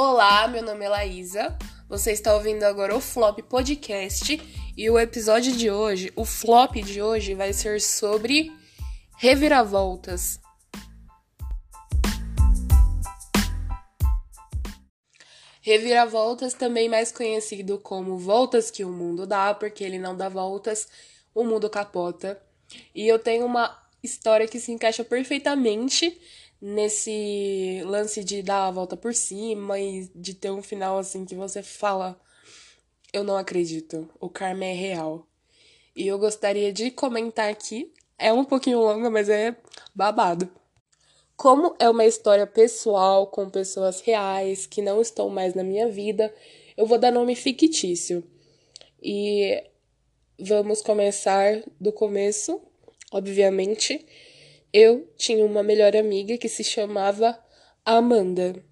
Olá, meu nome é Laísa. Você está ouvindo agora o Flop Podcast e o episódio de hoje, o flop de hoje, vai ser sobre reviravoltas. Reviravoltas, também mais conhecido como voltas que o mundo dá, porque ele não dá voltas, o mundo capota. E eu tenho uma história que se encaixa perfeitamente nesse lance de dar a volta por cima e de ter um final assim que você fala: Eu não acredito, o karma é real. E eu gostaria de comentar aqui, é um pouquinho longa, mas é babado. Como é uma história pessoal com pessoas reais que não estão mais na minha vida, eu vou dar nome fictício. E vamos começar do começo, obviamente eu tinha uma melhor amiga que se chamava Amanda.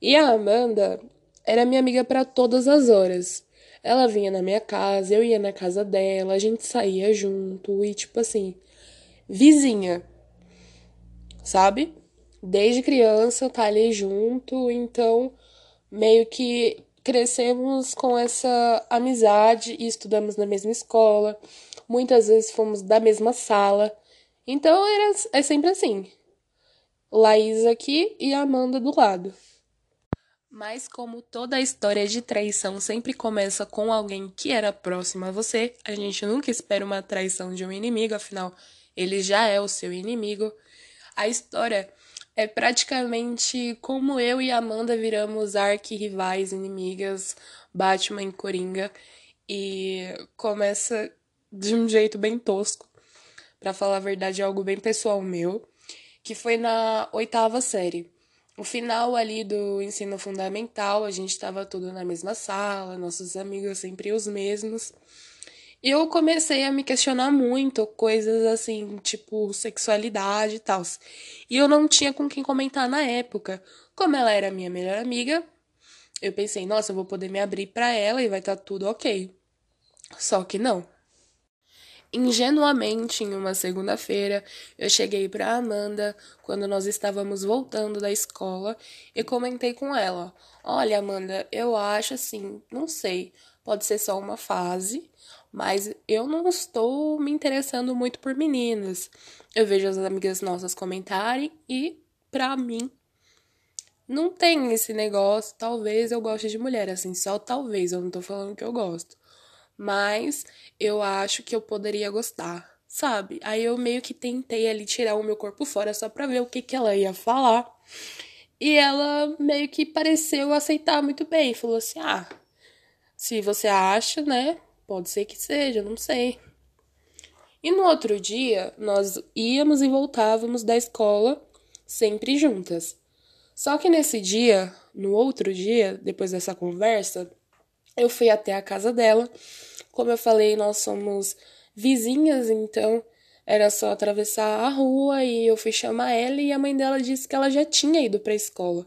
E a Amanda era minha amiga para todas as horas. Ela vinha na minha casa, eu ia na casa dela, a gente saía junto e tipo assim, vizinha. Sabe? Desde criança tá ali junto, então meio que crescemos com essa amizade e estudamos na mesma escola. Muitas vezes fomos da mesma sala. Então era, é sempre assim. Laís aqui e Amanda do lado. Mas como toda história de traição sempre começa com alguém que era próximo a você, a gente nunca espera uma traição de um inimigo, afinal, ele já é o seu inimigo. A história é praticamente como eu e Amanda viramos arqui-rivais, inimigas, Batman e Coringa, e começa de um jeito bem tosco para falar a verdade, é algo bem pessoal meu, que foi na oitava série. O final ali do ensino fundamental, a gente estava tudo na mesma sala, nossos amigos sempre os mesmos. E eu comecei a me questionar muito coisas assim, tipo sexualidade e tal. E eu não tinha com quem comentar na época. Como ela era minha melhor amiga, eu pensei, nossa, eu vou poder me abrir para ela e vai estar tá tudo ok. Só que não. Ingenuamente, em uma segunda-feira, eu cheguei para Amanda quando nós estávamos voltando da escola e comentei com ela: Olha, Amanda, eu acho assim, não sei, pode ser só uma fase, mas eu não estou me interessando muito por meninas. Eu vejo as amigas nossas comentarem e, pra mim, não tem esse negócio. Talvez eu goste de mulher, assim, só talvez, eu não tô falando que eu gosto mas eu acho que eu poderia gostar, sabe? Aí eu meio que tentei ali tirar o meu corpo fora só pra ver o que, que ela ia falar. E ela meio que pareceu aceitar muito bem. Falou assim: ah, se você acha, né? Pode ser que seja, não sei. E no outro dia, nós íamos e voltávamos da escola sempre juntas. Só que nesse dia, no outro dia, depois dessa conversa, eu fui até a casa dela. Como eu falei, nós somos vizinhas, então era só atravessar a rua e eu fui chamar ela e a mãe dela disse que ela já tinha ido para a escola.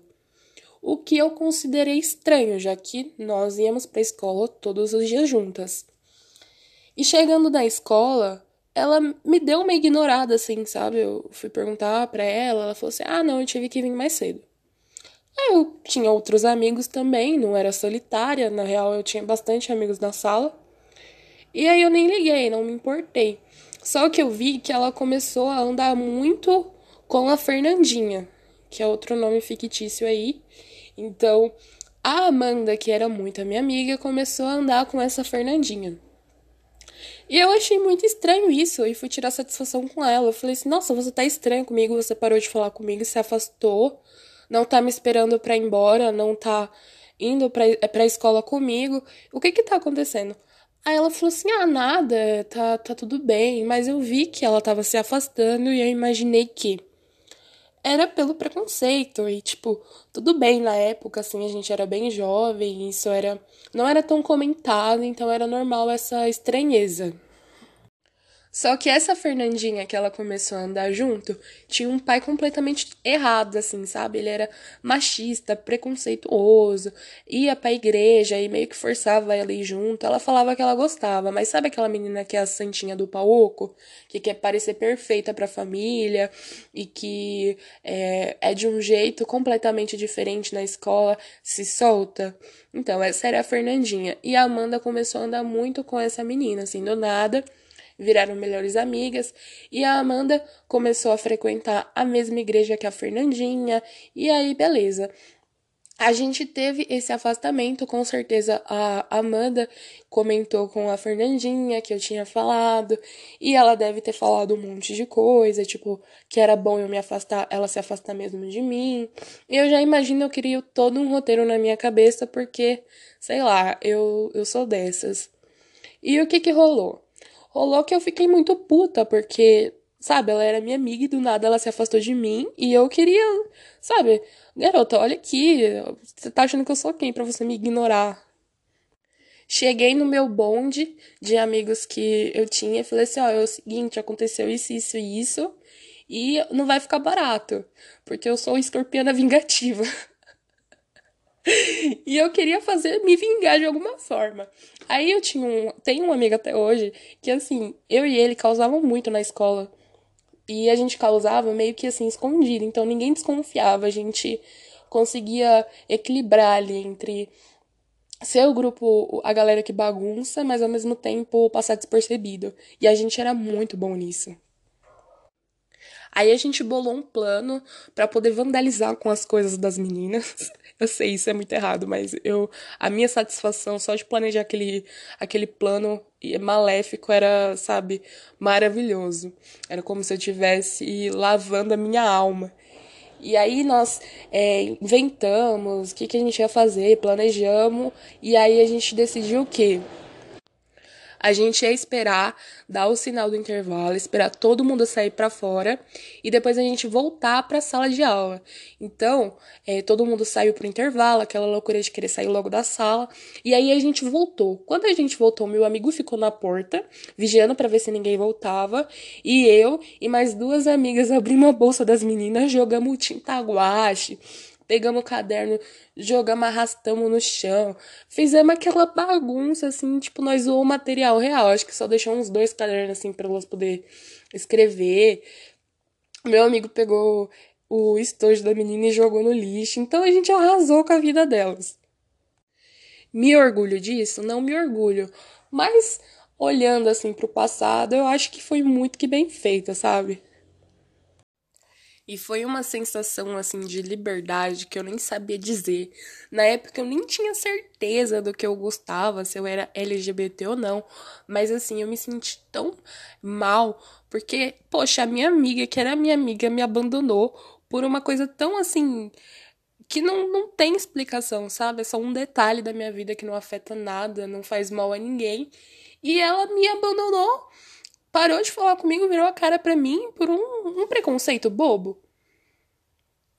O que eu considerei estranho, já que nós íamos para a escola todos os dias juntas. E chegando na escola, ela me deu uma ignorada assim, sabe? Eu fui perguntar para ela, ela falou assim: "Ah, não, eu tive que vir mais cedo". Eu tinha outros amigos também, não era solitária, na real eu tinha bastante amigos na sala. E aí eu nem liguei, não me importei. Só que eu vi que ela começou a andar muito com a Fernandinha, que é outro nome fictício aí. Então, a Amanda, que era muito a minha amiga, começou a andar com essa Fernandinha. E eu achei muito estranho isso e fui tirar satisfação com ela. Eu falei assim: "Nossa, você tá estranho comigo, você parou de falar comigo, se afastou" não tá me esperando para ir embora, não tá indo pra, é pra escola comigo. O que que tá acontecendo? Aí ela falou assim: ah, nada, tá, tá tudo bem. Mas eu vi que ela tava se afastando e eu imaginei que era pelo preconceito. E, tipo, tudo bem na época, assim, a gente era bem jovem, isso era. não era tão comentado, então era normal essa estranheza. Só que essa Fernandinha que ela começou a andar junto tinha um pai completamente errado, assim, sabe? Ele era machista, preconceituoso, ia pra igreja e meio que forçava ela ir junto. Ela falava que ela gostava, mas sabe aquela menina que é a santinha do pauoco? Que quer parecer perfeita pra família e que é, é de um jeito completamente diferente na escola, se solta? Então, essa era a Fernandinha. E a Amanda começou a andar muito com essa menina, assim, do nada viraram melhores amigas e a Amanda começou a frequentar a mesma igreja que a Fernandinha e aí beleza. A gente teve esse afastamento, com certeza a Amanda comentou com a Fernandinha que eu tinha falado, e ela deve ter falado um monte de coisa, tipo, que era bom eu me afastar, ela se afastar mesmo de mim. E eu já imagino, eu queria todo um roteiro na minha cabeça, porque, sei lá, eu, eu sou dessas. E o que que rolou? Rolou que eu fiquei muito puta, porque, sabe, ela era minha amiga e do nada ela se afastou de mim e eu queria, sabe, garota, olha aqui, você tá achando que eu sou quem para você me ignorar? Cheguei no meu bonde de amigos que eu tinha e falei assim: ó, é o seguinte, aconteceu isso, isso e isso, e não vai ficar barato, porque eu sou escorpiana vingativa. e eu queria fazer, me vingar de alguma forma. Aí eu tinha um, tenho um amigo até hoje que assim, eu e ele causavam muito na escola. E a gente causava meio que assim escondido, então ninguém desconfiava, a gente conseguia equilibrar ali entre ser o grupo, a galera que bagunça, mas ao mesmo tempo passar despercebido. E a gente era muito bom nisso. Aí a gente bolou um plano para poder vandalizar com as coisas das meninas. Eu sei, isso é muito errado, mas eu a minha satisfação só de planejar aquele, aquele plano maléfico era, sabe, maravilhoso. Era como se eu estivesse lavando a minha alma. E aí nós é, inventamos o que, que a gente ia fazer, planejamos, e aí a gente decidiu o quê? A gente ia esperar dar o sinal do intervalo, esperar todo mundo sair para fora e depois a gente voltar para a sala de aula. Então, é, todo mundo saiu pro intervalo, aquela loucura de querer sair logo da sala, e aí a gente voltou. Quando a gente voltou, meu amigo ficou na porta, vigiando para ver se ninguém voltava, e eu e mais duas amigas abrimos a bolsa das meninas, jogamos tinta guache, Pegamos o caderno, jogamos, arrastamos no chão. Fizemos aquela bagunça, assim, tipo, nós zoou o material real. Acho que só deixou uns dois cadernos, assim, pra elas poder escrever. Meu amigo pegou o estojo da menina e jogou no lixo. Então a gente arrasou com a vida delas. Me orgulho disso? Não me orgulho. Mas, olhando, assim, pro passado, eu acho que foi muito que bem feita, sabe? E foi uma sensação assim de liberdade que eu nem sabia dizer. Na época eu nem tinha certeza do que eu gostava, se eu era LGBT ou não, mas assim, eu me senti tão mal porque, poxa, a minha amiga, que era minha amiga, me abandonou por uma coisa tão assim que não, não tem explicação, sabe? É só um detalhe da minha vida que não afeta nada, não faz mal a ninguém. E ela me abandonou parou de falar comigo, virou a cara para mim por um, um, preconceito bobo.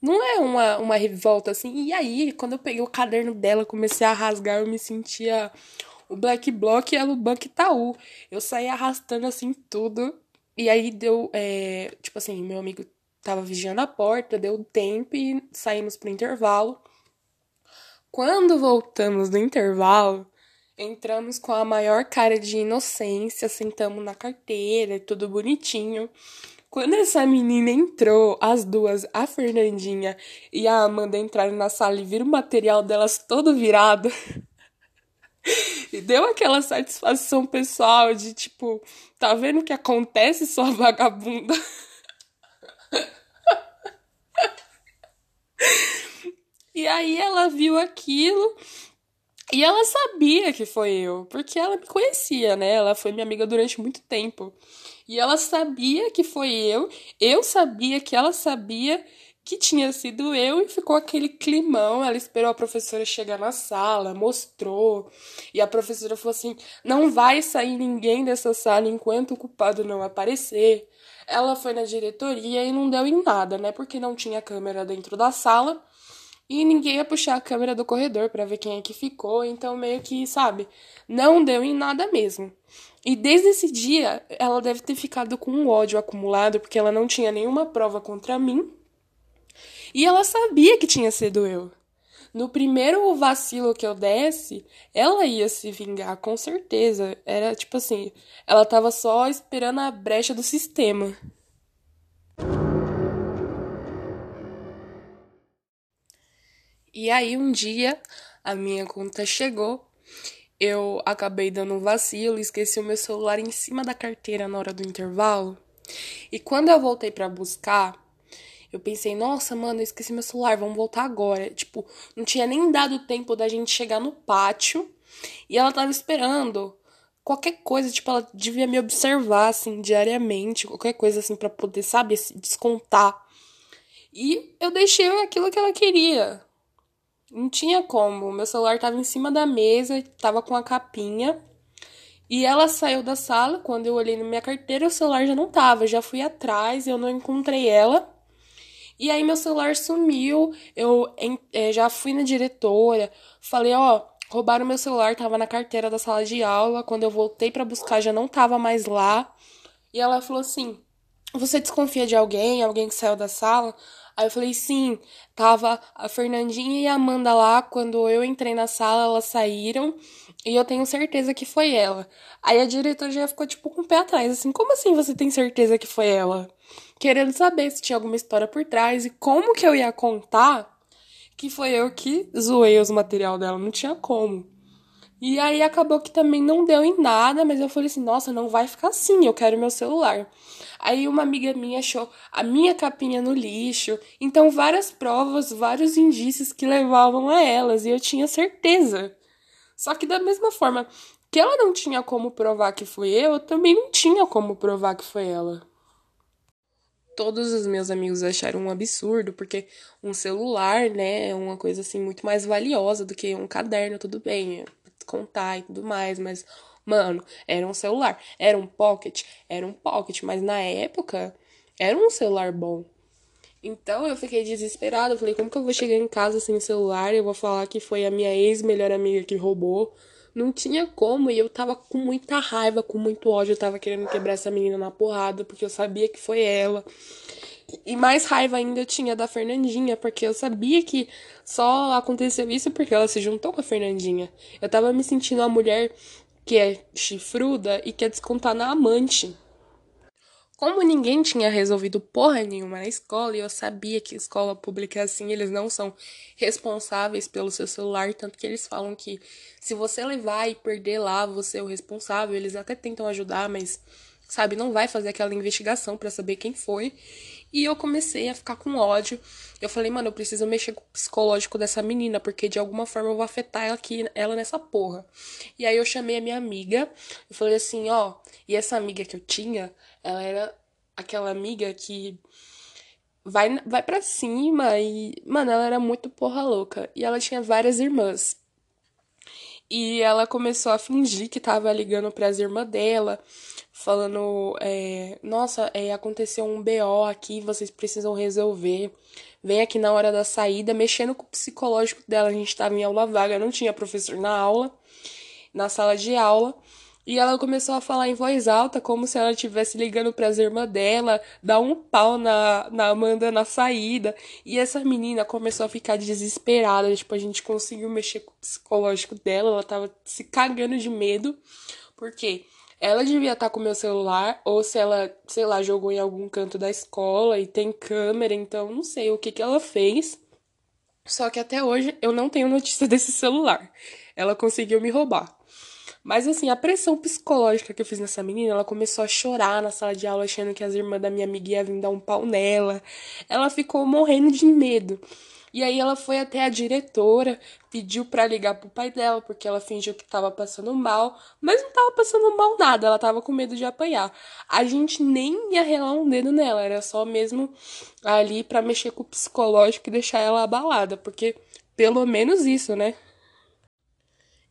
Não é uma, uma revolta assim. E aí, quando eu peguei o caderno dela, comecei a rasgar, eu me sentia o Black Block e a Luban Itaú. Eu saí arrastando assim tudo. E aí deu. É, tipo assim, meu amigo tava vigiando a porta, deu tempo e saímos pro intervalo. Quando voltamos do intervalo, Entramos com a maior cara de inocência, sentamos na carteira, tudo bonitinho. Quando essa menina entrou, as duas, a Fernandinha e a Amanda entraram na sala e viram o material delas todo virado. e deu aquela satisfação pessoal de tipo, tá vendo o que acontece, sua vagabunda? e aí ela viu aquilo e ela sabia que foi eu, porque ela me conhecia, né? Ela foi minha amiga durante muito tempo. E ela sabia que foi eu, eu sabia que ela sabia que tinha sido eu e ficou aquele climão. Ela esperou a professora chegar na sala, mostrou. E a professora falou assim: não vai sair ninguém dessa sala enquanto o culpado não aparecer. Ela foi na diretoria e não deu em nada, né? Porque não tinha câmera dentro da sala. E ninguém ia puxar a câmera do corredor para ver quem é que ficou, então meio que, sabe, não deu em nada mesmo. E desde esse dia, ela deve ter ficado com um ódio acumulado, porque ela não tinha nenhuma prova contra mim. E ela sabia que tinha sido eu. No primeiro vacilo que eu desse, ela ia se vingar, com certeza. Era tipo assim, ela tava só esperando a brecha do sistema. E aí um dia a minha conta chegou, eu acabei dando um vacilo, esqueci o meu celular em cima da carteira na hora do intervalo. E quando eu voltei para buscar, eu pensei, nossa, mano, eu esqueci meu celular, vamos voltar agora. Tipo, não tinha nem dado tempo da gente chegar no pátio e ela tava esperando qualquer coisa, tipo, ela devia me observar, assim, diariamente, qualquer coisa, assim, para poder, sabe, descontar. E eu deixei aquilo que ela queria. Não tinha como. Meu celular tava em cima da mesa, tava com a capinha. E ela saiu da sala. Quando eu olhei na minha carteira, o celular já não tava. Já fui atrás, eu não encontrei ela. E aí meu celular sumiu. Eu é, já fui na diretora, falei, ó, roubaram meu celular, tava na carteira da sala de aula. Quando eu voltei para buscar, já não tava mais lá. E ela falou assim: Você desconfia de alguém? Alguém que saiu da sala? Aí eu falei, sim, tava a Fernandinha e a Amanda lá, quando eu entrei na sala, elas saíram, e eu tenho certeza que foi ela. Aí a diretora já ficou, tipo, com o pé atrás, assim, como assim você tem certeza que foi ela? Querendo saber se tinha alguma história por trás e como que eu ia contar que foi eu que zoei os material dela, não tinha como. E aí acabou que também não deu em nada, mas eu falei assim, nossa, não vai ficar assim, eu quero meu celular. Aí uma amiga minha achou a minha capinha no lixo. Então, várias provas, vários indícios que levavam a elas. E eu tinha certeza. Só que da mesma forma que ela não tinha como provar que foi eu, eu também não tinha como provar que foi ela. Todos os meus amigos acharam um absurdo, porque um celular, né, é uma coisa assim muito mais valiosa do que um caderno, tudo bem, contar e tudo mais, mas Mano, era um celular. Era um pocket? Era um pocket, mas na época era um celular bom. Então eu fiquei desesperada. Eu falei, como que eu vou chegar em casa sem celular? Eu vou falar que foi a minha ex-melhor amiga que roubou. Não tinha como, e eu tava com muita raiva, com muito ódio. Eu tava querendo quebrar essa menina na porrada, porque eu sabia que foi ela. E mais raiva ainda eu tinha da Fernandinha, porque eu sabia que só aconteceu isso porque ela se juntou com a Fernandinha. Eu tava me sentindo uma mulher que é chifruda e quer descontar na amante. Como ninguém tinha resolvido porra nenhuma na escola, e eu sabia que escola pública é assim, eles não são responsáveis pelo seu celular, tanto que eles falam que se você levar e perder lá, você é o responsável, eles até tentam ajudar, mas sabe, não vai fazer aquela investigação para saber quem foi. E eu comecei a ficar com ódio. Eu falei, mano, eu preciso mexer com o psicológico dessa menina, porque de alguma forma eu vou afetar ela, aqui, ela nessa porra. E aí eu chamei a minha amiga, eu falei assim, ó, e essa amiga que eu tinha, ela era aquela amiga que vai, vai pra cima e, mano, ela era muito porra louca. E ela tinha várias irmãs. E ela começou a fingir que tava ligando para as irmãs dela falando: é, Nossa, é, aconteceu um BO aqui, vocês precisam resolver. Vem aqui na hora da saída, mexendo com o psicológico dela. A gente estava em aula vaga, não tinha professor na aula, na sala de aula. E ela começou a falar em voz alta, como se ela estivesse ligando para as irmãs dela, dar um pau na, na Amanda na saída. E essa menina começou a ficar desesperada. Tipo, a gente conseguiu mexer com o psicológico dela, ela tava se cagando de medo. Por quê? ela devia estar tá com o meu celular, ou se ela, sei lá, jogou em algum canto da escola e tem câmera, então não sei o que, que ela fez. Só que até hoje eu não tenho notícia desse celular. Ela conseguiu me roubar. Mas assim, a pressão psicológica que eu fiz nessa menina, ela começou a chorar na sala de aula, achando que as irmãs da minha amiga iam vir dar um pau nela. Ela ficou morrendo de medo. E aí ela foi até a diretora, pediu para ligar pro pai dela, porque ela fingiu que tava passando mal, mas não tava passando mal nada, ela tava com medo de apanhar. A gente nem ia relar um dedo nela, era só mesmo ali para mexer com o psicológico e deixar ela abalada, porque pelo menos isso, né?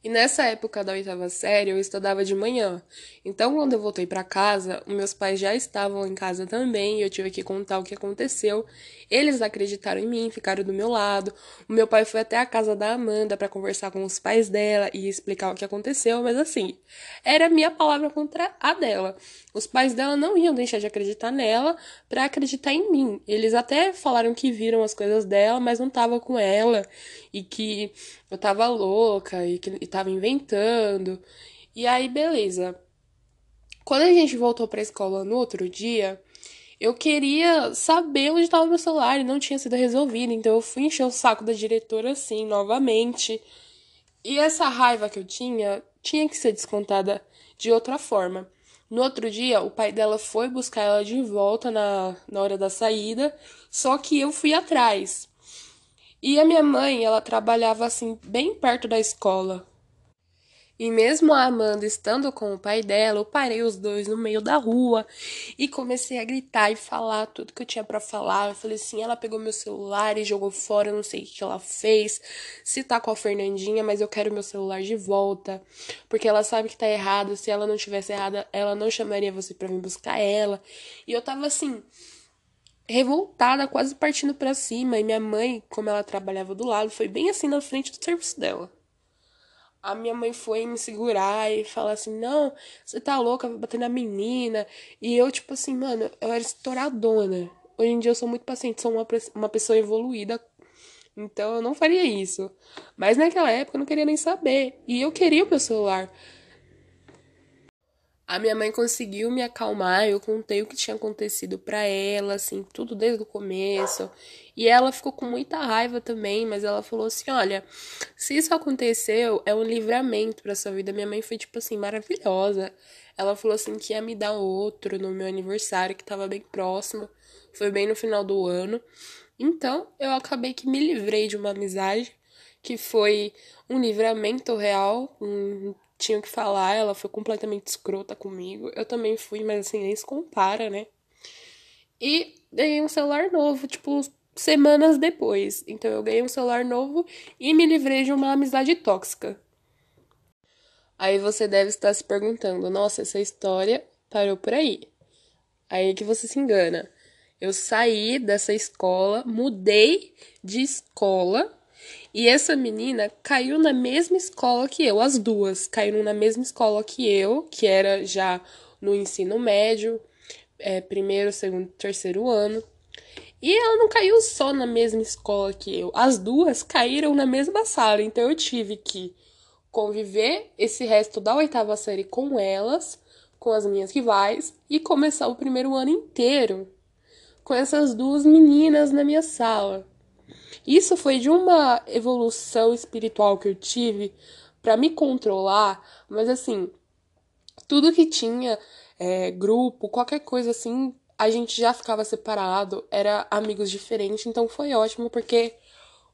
E nessa época da oitava série, eu estudava de manhã. Então, quando eu voltei para casa, meus pais já estavam em casa também e eu tive que contar o que aconteceu. Eles acreditaram em mim, ficaram do meu lado. O meu pai foi até a casa da Amanda para conversar com os pais dela e explicar o que aconteceu, mas assim, era minha palavra contra a dela. Os pais dela não iam deixar de acreditar nela para acreditar em mim. Eles até falaram que viram as coisas dela, mas não tava com ela e que eu tava louca e que e tava inventando. E aí, beleza. Quando a gente voltou pra escola no outro dia, eu queria saber onde estava meu celular e não tinha sido resolvido. Então eu fui encher o saco da diretora assim, novamente. E essa raiva que eu tinha tinha que ser descontada de outra forma. No outro dia, o pai dela foi buscar ela de volta na, na hora da saída, só que eu fui atrás. E a minha mãe, ela trabalhava assim, bem perto da escola. E mesmo a Amanda estando com o pai dela, eu parei os dois no meio da rua e comecei a gritar e falar tudo que eu tinha para falar. Eu falei assim: ela pegou meu celular e jogou fora, não sei o que ela fez. Se tá com a Fernandinha, mas eu quero meu celular de volta. Porque ela sabe que tá errado. Se ela não tivesse errada, ela não chamaria você para vir buscar ela. E eu tava assim, revoltada, quase partindo para cima. E minha mãe, como ela trabalhava do lado, foi bem assim na frente do serviço dela a minha mãe foi me segurar e falar assim: não, você tá louca, vai bater na menina. E eu, tipo assim, mano, eu era estouradona. Hoje em dia eu sou muito paciente, sou uma, uma pessoa evoluída. Então eu não faria isso. Mas naquela época eu não queria nem saber. E eu queria o meu celular. A minha mãe conseguiu me acalmar, eu contei o que tinha acontecido para ela, assim, tudo desde o começo. E ela ficou com muita raiva também, mas ela falou assim: "Olha, se isso aconteceu, é um livramento para sua vida". Minha mãe foi tipo assim maravilhosa. Ela falou assim que ia me dar outro no meu aniversário, que tava bem próximo. Foi bem no final do ano. Então, eu acabei que me livrei de uma amizade que foi um livramento real, um tinha que falar, ela foi completamente escrota comigo. Eu também fui, mas assim, nem se compara, né? E ganhei um celular novo, tipo, semanas depois. Então eu ganhei um celular novo e me livrei de uma amizade tóxica. Aí você deve estar se perguntando: nossa, essa história parou por aí. Aí é que você se engana. Eu saí dessa escola, mudei de escola e essa menina caiu na mesma escola que eu, as duas caíram na mesma escola que eu, que era já no ensino médio, é, primeiro, segundo, terceiro ano. E ela não caiu só na mesma escola que eu, as duas caíram na mesma sala, então eu tive que conviver esse resto da oitava série com elas, com as minhas rivais, e começar o primeiro ano inteiro com essas duas meninas na minha sala. Isso foi de uma evolução espiritual que eu tive para me controlar, mas assim, tudo que tinha, é, grupo, qualquer coisa assim, a gente já ficava separado, era amigos diferentes, então foi ótimo porque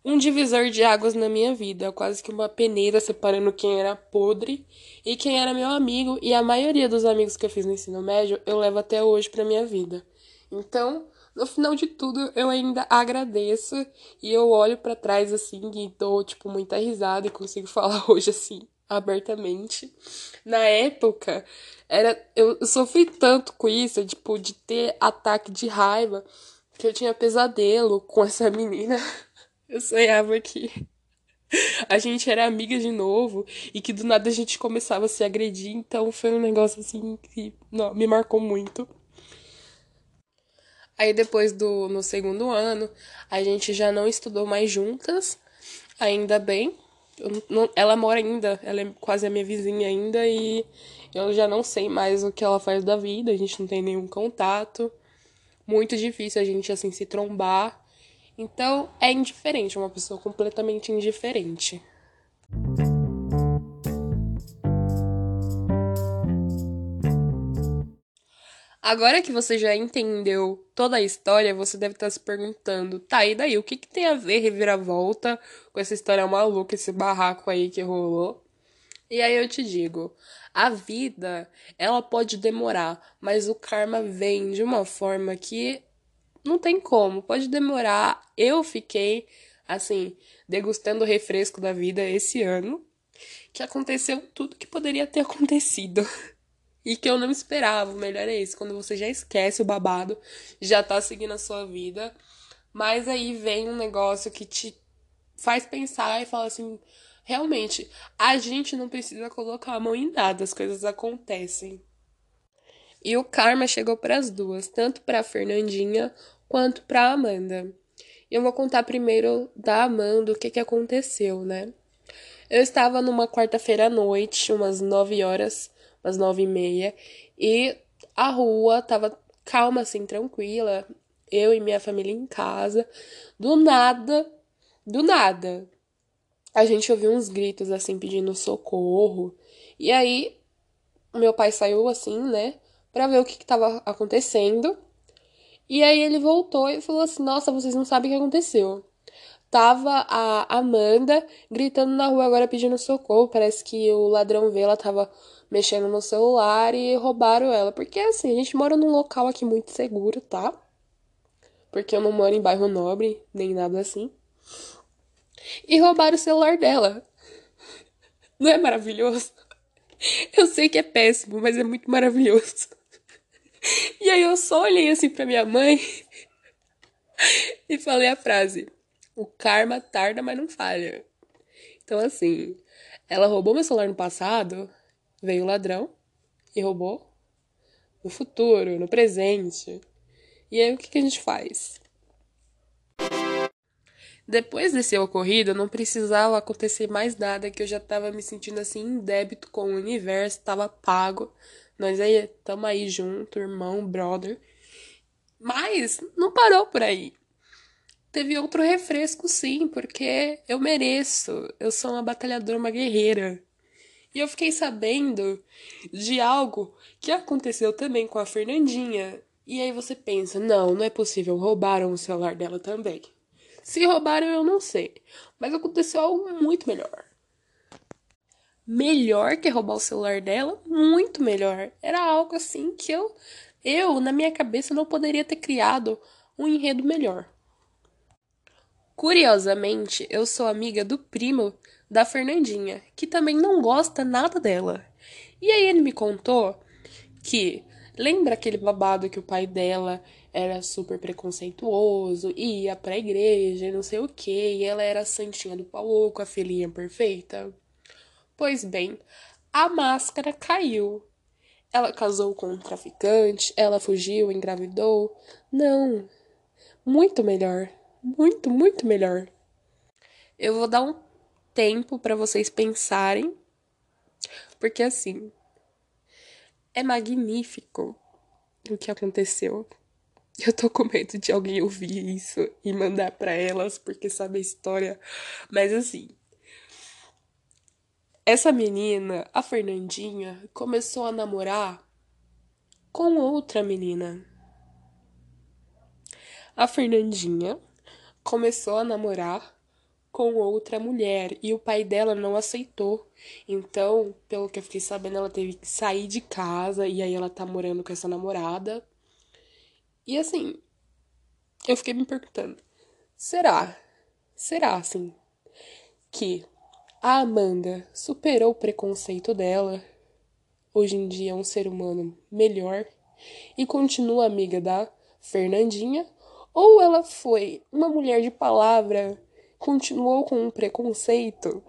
um divisor de águas na minha vida, quase que uma peneira separando quem era podre e quem era meu amigo, e a maioria dos amigos que eu fiz no ensino médio eu levo até hoje para minha vida. Então, no final de tudo, eu ainda agradeço e eu olho para trás assim e dou, tipo, muita risada e consigo falar hoje assim, abertamente. Na época, era eu sofri tanto com isso, tipo, de ter ataque de raiva, que eu tinha pesadelo com essa menina. Eu sonhava que a gente era amiga de novo e que do nada a gente começava a se agredir, então foi um negócio assim que não, me marcou muito. Aí depois do no segundo ano, a gente já não estudou mais juntas, ainda bem. Não, ela mora ainda, ela é quase a minha vizinha ainda e eu já não sei mais o que ela faz da vida, a gente não tem nenhum contato. Muito difícil a gente assim se trombar. Então é indiferente, uma pessoa completamente indiferente. Agora que você já entendeu toda a história, você deve estar se perguntando, tá, e daí? O que, que tem a ver reviravolta com essa história maluca, esse barraco aí que rolou? E aí eu te digo, a vida, ela pode demorar, mas o karma vem de uma forma que não tem como, pode demorar. Eu fiquei, assim, degustando o refresco da vida esse ano. que aconteceu tudo que poderia ter acontecido. E que eu não esperava. O melhor é isso, quando você já esquece o babado, já tá seguindo a sua vida. Mas aí vem um negócio que te faz pensar e fala assim: realmente, a gente não precisa colocar a mão em nada, as coisas acontecem. E o karma chegou para as duas, tanto para Fernandinha quanto para Amanda. Eu vou contar primeiro da Amanda o que, que aconteceu, né? Eu estava numa quarta-feira à noite, umas nove horas, umas nove e meia, e a rua tava calma, assim, tranquila. Eu e minha família em casa. Do nada, do nada, a gente ouviu uns gritos, assim, pedindo socorro. E aí, meu pai saiu, assim, né, pra ver o que, que tava acontecendo. E aí ele voltou e falou assim: Nossa, vocês não sabem o que aconteceu. Tava a Amanda gritando na rua agora pedindo socorro. Parece que o ladrão vê, ela tava mexendo no celular e roubaram ela. Porque assim, a gente mora num local aqui muito seguro, tá? Porque eu não moro em bairro nobre, nem nada assim. E roubaram o celular dela. Não é maravilhoso? Eu sei que é péssimo, mas é muito maravilhoso. E aí eu só olhei assim pra minha mãe e falei a frase: o karma tarda, mas não falha. Então, assim, ela roubou meu celular no passado, veio o ladrão e roubou no futuro, no presente. E aí, o que, que a gente faz? Depois desse ocorrido, não precisava acontecer mais nada, que eu já tava me sentindo assim em débito com o universo, tava pago. Nós aí tamo aí junto, irmão, brother. Mas não parou por aí teve outro refresco, sim, porque eu mereço. Eu sou uma batalhadora, uma guerreira. E eu fiquei sabendo de algo que aconteceu também com a Fernandinha. E aí você pensa: não, não é possível, roubaram o celular dela também. Se roubaram, eu não sei. Mas aconteceu algo muito melhor. Melhor que roubar o celular dela? Muito melhor. Era algo assim que eu, eu na minha cabeça, não poderia ter criado um enredo melhor. Curiosamente, eu sou amiga do primo da Fernandinha, que também não gosta nada dela. E aí ele me contou que lembra aquele babado que o pai dela era super preconceituoso, ia pra igreja e não sei o que, e ela era a santinha do pau a filhinha perfeita? Pois bem, a máscara caiu. Ela casou com um traficante, ela fugiu, engravidou. Não, muito melhor muito, muito melhor. Eu vou dar um tempo para vocês pensarem, porque assim, é magnífico o que aconteceu. Eu tô com medo de alguém ouvir isso e mandar para elas, porque sabe a história. Mas assim, essa menina, a Fernandinha, começou a namorar com outra menina. A Fernandinha começou a namorar com outra mulher e o pai dela não aceitou. Então, pelo que eu fiquei sabendo, ela teve que sair de casa e aí ela tá morando com essa namorada. E assim, eu fiquei me perguntando: será? Será assim que a Amanda superou o preconceito dela? Hoje em dia é um ser humano melhor e continua amiga da Fernandinha ou ela foi uma mulher de palavra, continuou com um preconceito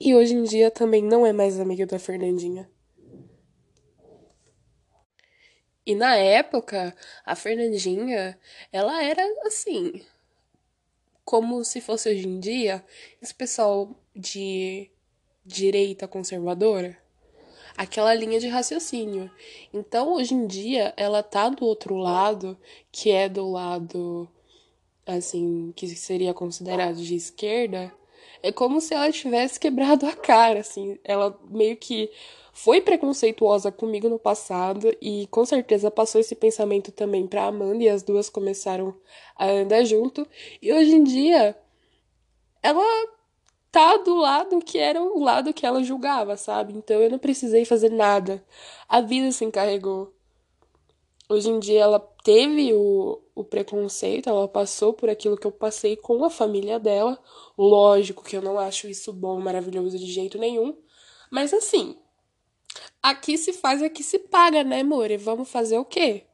e hoje em dia também não é mais amiga da Fernandinha. E na época, a Fernandinha, ela era assim, como se fosse hoje em dia, esse pessoal de direita conservadora aquela linha de raciocínio. Então, hoje em dia, ela tá do outro lado, que é do lado assim, que seria considerado de esquerda, é como se ela tivesse quebrado a cara, assim, ela meio que foi preconceituosa comigo no passado e com certeza passou esse pensamento também para Amanda e as duas começaram a andar junto. E hoje em dia ela tá do lado que era o lado que ela julgava, sabe? Então eu não precisei fazer nada. A vida se encarregou. hoje em dia ela teve o, o preconceito, ela passou por aquilo que eu passei com a família dela. Lógico que eu não acho isso bom, maravilhoso de jeito nenhum. Mas assim, aqui se faz, aqui se paga, né, amor? E vamos fazer o quê?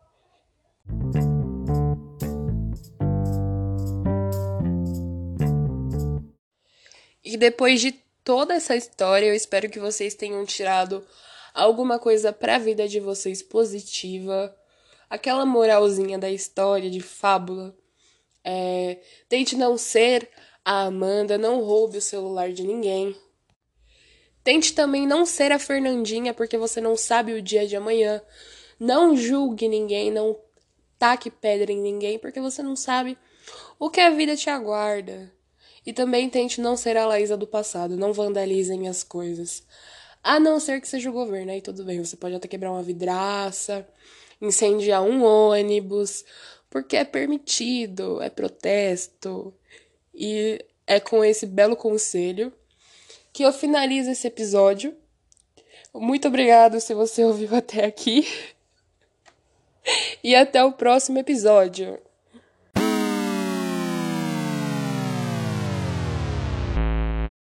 E depois de toda essa história, eu espero que vocês tenham tirado alguma coisa para a vida de vocês positiva, aquela moralzinha da história, de fábula. É, tente não ser a Amanda, não roube o celular de ninguém. Tente também não ser a Fernandinha, porque você não sabe o dia de amanhã. Não julgue ninguém, não taque pedra em ninguém, porque você não sabe o que a vida te aguarda. E também tente não ser a Laísa do passado, não vandalizem as coisas. A não ser que seja o governo, aí tudo bem, você pode até quebrar uma vidraça, incendiar um ônibus, porque é permitido, é protesto. E é com esse belo conselho que eu finalizo esse episódio. Muito obrigado se você ouviu até aqui. E até o próximo episódio.